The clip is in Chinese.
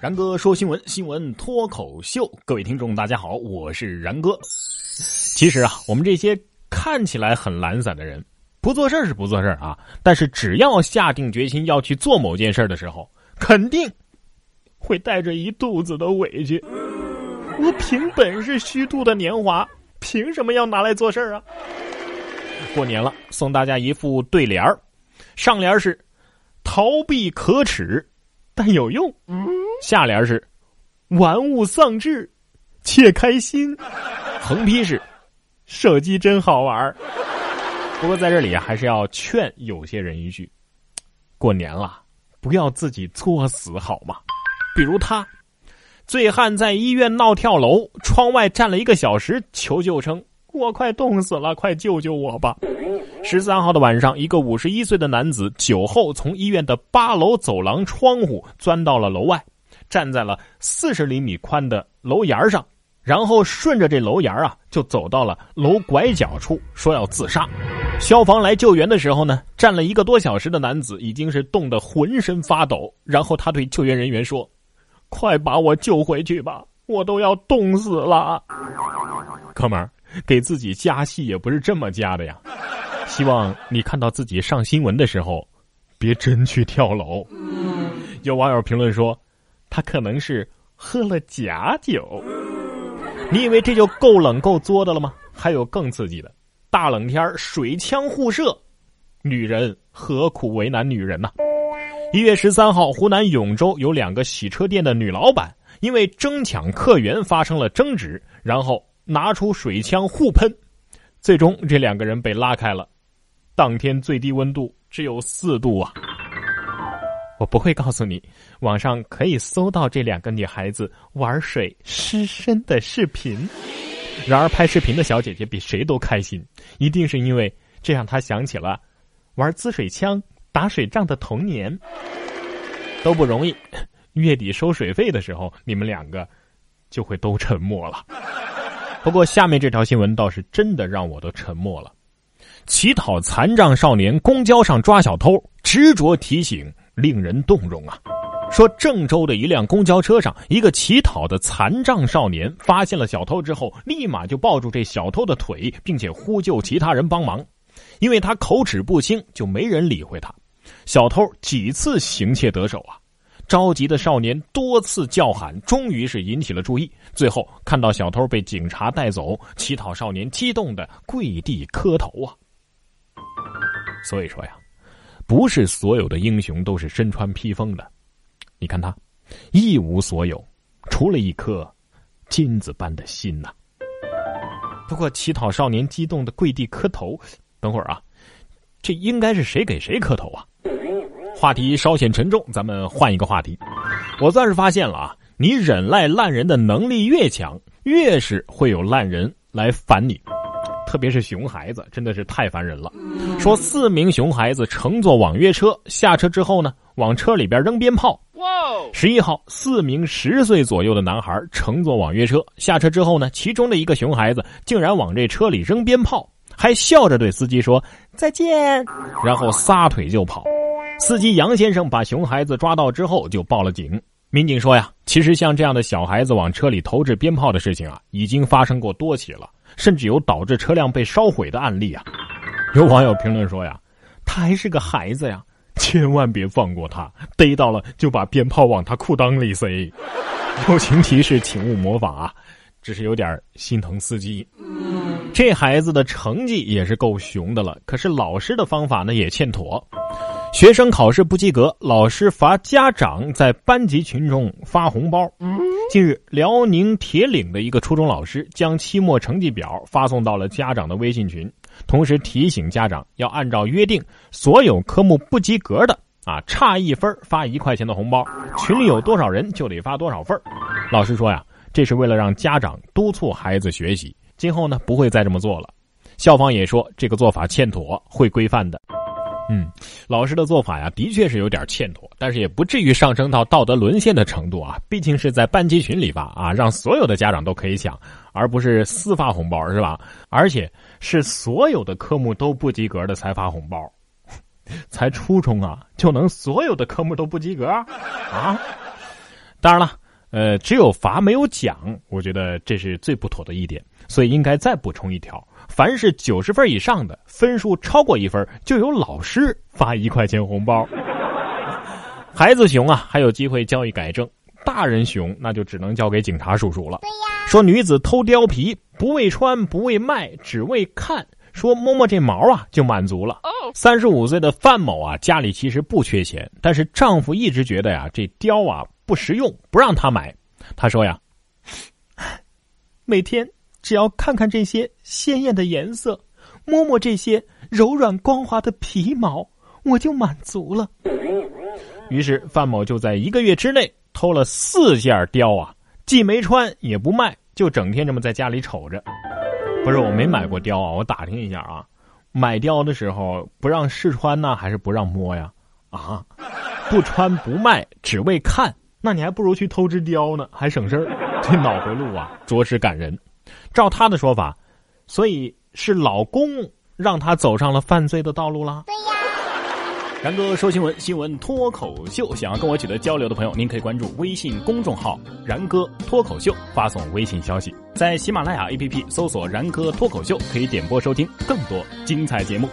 然哥说新闻，新闻脱口秀，各位听众大家好，我是然哥。其实啊，我们这些看起来很懒散的人，不做事是不做事啊，但是只要下定决心要去做某件事的时候，肯定会带着一肚子的委屈。我凭本事虚度的年华，凭什么要拿来做事啊？过年了，送大家一副对联，上联是“逃避可耻，但有用”。下联是“玩物丧志，且开心”，横批是“手机真好玩”。不过在这里还是要劝有些人一句：过年了，不要自己作死好吗？比如他，醉汉在医院闹跳楼，窗外站了一个小时，求救称：“我快冻死了，快救救我吧！”十三号的晚上，一个五十一岁的男子酒后从医院的八楼走廊窗户钻到了楼外。站在了四十厘米宽的楼檐上，然后顺着这楼檐啊，就走到了楼拐角处，说要自杀。消防来救援的时候呢，站了一个多小时的男子已经是冻得浑身发抖。然后他对救援人员说：“快把我救回去吧，我都要冻死了。”哥们儿，给自己加戏也不是这么加的呀。希望你看到自己上新闻的时候，别真去跳楼。有网友评论说。他可能是喝了假酒，你以为这就够冷够作的了吗？还有更刺激的，大冷天水枪互射，女人何苦为难女人呢？一月十三号，湖南永州有两个洗车店的女老板因为争抢客源发生了争执，然后拿出水枪互喷，最终这两个人被拉开了。当天最低温度只有四度啊！我不会告诉你，网上可以搜到这两个女孩子玩水失身的视频。然而，拍视频的小姐姐比谁都开心，一定是因为这让她想起了玩滋水枪、打水仗的童年。都不容易，月底收水费的时候，你们两个就会都沉默了。不过，下面这条新闻倒是真的让我都沉默了。乞讨残障少年公交上抓小偷，执着提醒。令人动容啊！说郑州的一辆公交车上，一个乞讨的残障少年发现了小偷之后，立马就抱住这小偷的腿，并且呼救其他人帮忙。因为他口齿不清，就没人理会他。小偷几次行窃得手啊！着急的少年多次叫喊，终于是引起了注意。最后看到小偷被警察带走，乞讨少年激动的跪地磕头啊！所以说呀。不是所有的英雄都是身穿披风的，你看他一无所有，除了一颗金子般的心呐。不过乞讨少年激动的跪地磕头，等会儿啊，这应该是谁给谁磕头啊？话题稍显沉重，咱们换一个话题。我算是发现了啊，你忍耐烂人的能力越强，越是会有烂人来烦你。特别是熊孩子，真的是太烦人了。说四名熊孩子乘坐网约车，下车之后呢，往车里边扔鞭炮。十一号，四名十岁左右的男孩乘坐网约车，下车之后呢，其中的一个熊孩子竟然往这车里扔鞭炮，还笑着对司机说再见，然后撒腿就跑。司机杨先生把熊孩子抓到之后就报了警。民警说呀，其实像这样的小孩子往车里投掷鞭炮的事情啊，已经发生过多起了。甚至有导致车辆被烧毁的案例啊！有网友评论说呀：“他还是个孩子呀，千万别放过他，逮到了就把鞭炮往他裤裆里塞。”友情提示，请勿模仿啊！只是有点心疼司机。这孩子的成绩也是够熊的了，可是老师的方法呢也欠妥。学生考试不及格，老师罚家长在班级群中发红包。近日，辽宁铁岭的一个初中老师将期末成绩表发送到了家长的微信群，同时提醒家长要按照约定，所有科目不及格的啊，差一分发一块钱的红包，群里有多少人就得发多少份。老师说呀，这是为了让家长督促孩子学习，今后呢不会再这么做了。校方也说这个做法欠妥，会规范的。嗯，老师的做法呀，的确是有点欠妥，但是也不至于上升到道德沦陷的程度啊。毕竟是在班级群里发啊，让所有的家长都可以抢，而不是私发红包，是吧？而且是所有的科目都不及格的才发红包，才初中啊就能所有的科目都不及格啊？当然了，呃，只有罚没有奖，我觉得这是最不妥的一点，所以应该再补充一条：凡是九十分以上的，分数超过一分，就有老师发一块钱红包。孩子熊啊，还有机会教育改正；大人熊，那就只能交给警察叔叔了。对呀，说女子偷貂皮，不为穿，不为卖，只为看。说摸摸这毛啊，就满足了。三十五岁的范某啊，家里其实不缺钱，但是丈夫一直觉得呀，这貂啊不实用，不让他买。他说呀，每天只要看看这些鲜艳的颜色，摸摸这些柔软光滑的皮毛，我就满足了。于是范某就在一个月之内偷了四件貂啊，既没穿也不卖，就整天这么在家里瞅着。不是我没买过貂啊，我打听一下啊，买貂的时候不让试穿呢，还是不让摸呀？啊，不穿不卖，只为看，那你还不如去偷只貂呢，还省事儿。这脑回路啊，着实感人。照他的说法，所以是老公让他走上了犯罪的道路啦。对呀。然哥说新闻，新闻脱口秀。想要跟我取得交流的朋友，您可以关注微信公众号“然哥脱口秀”，发送微信消息，在喜马拉雅 APP 搜索“然哥脱口秀”，可以点播收听更多精彩节目。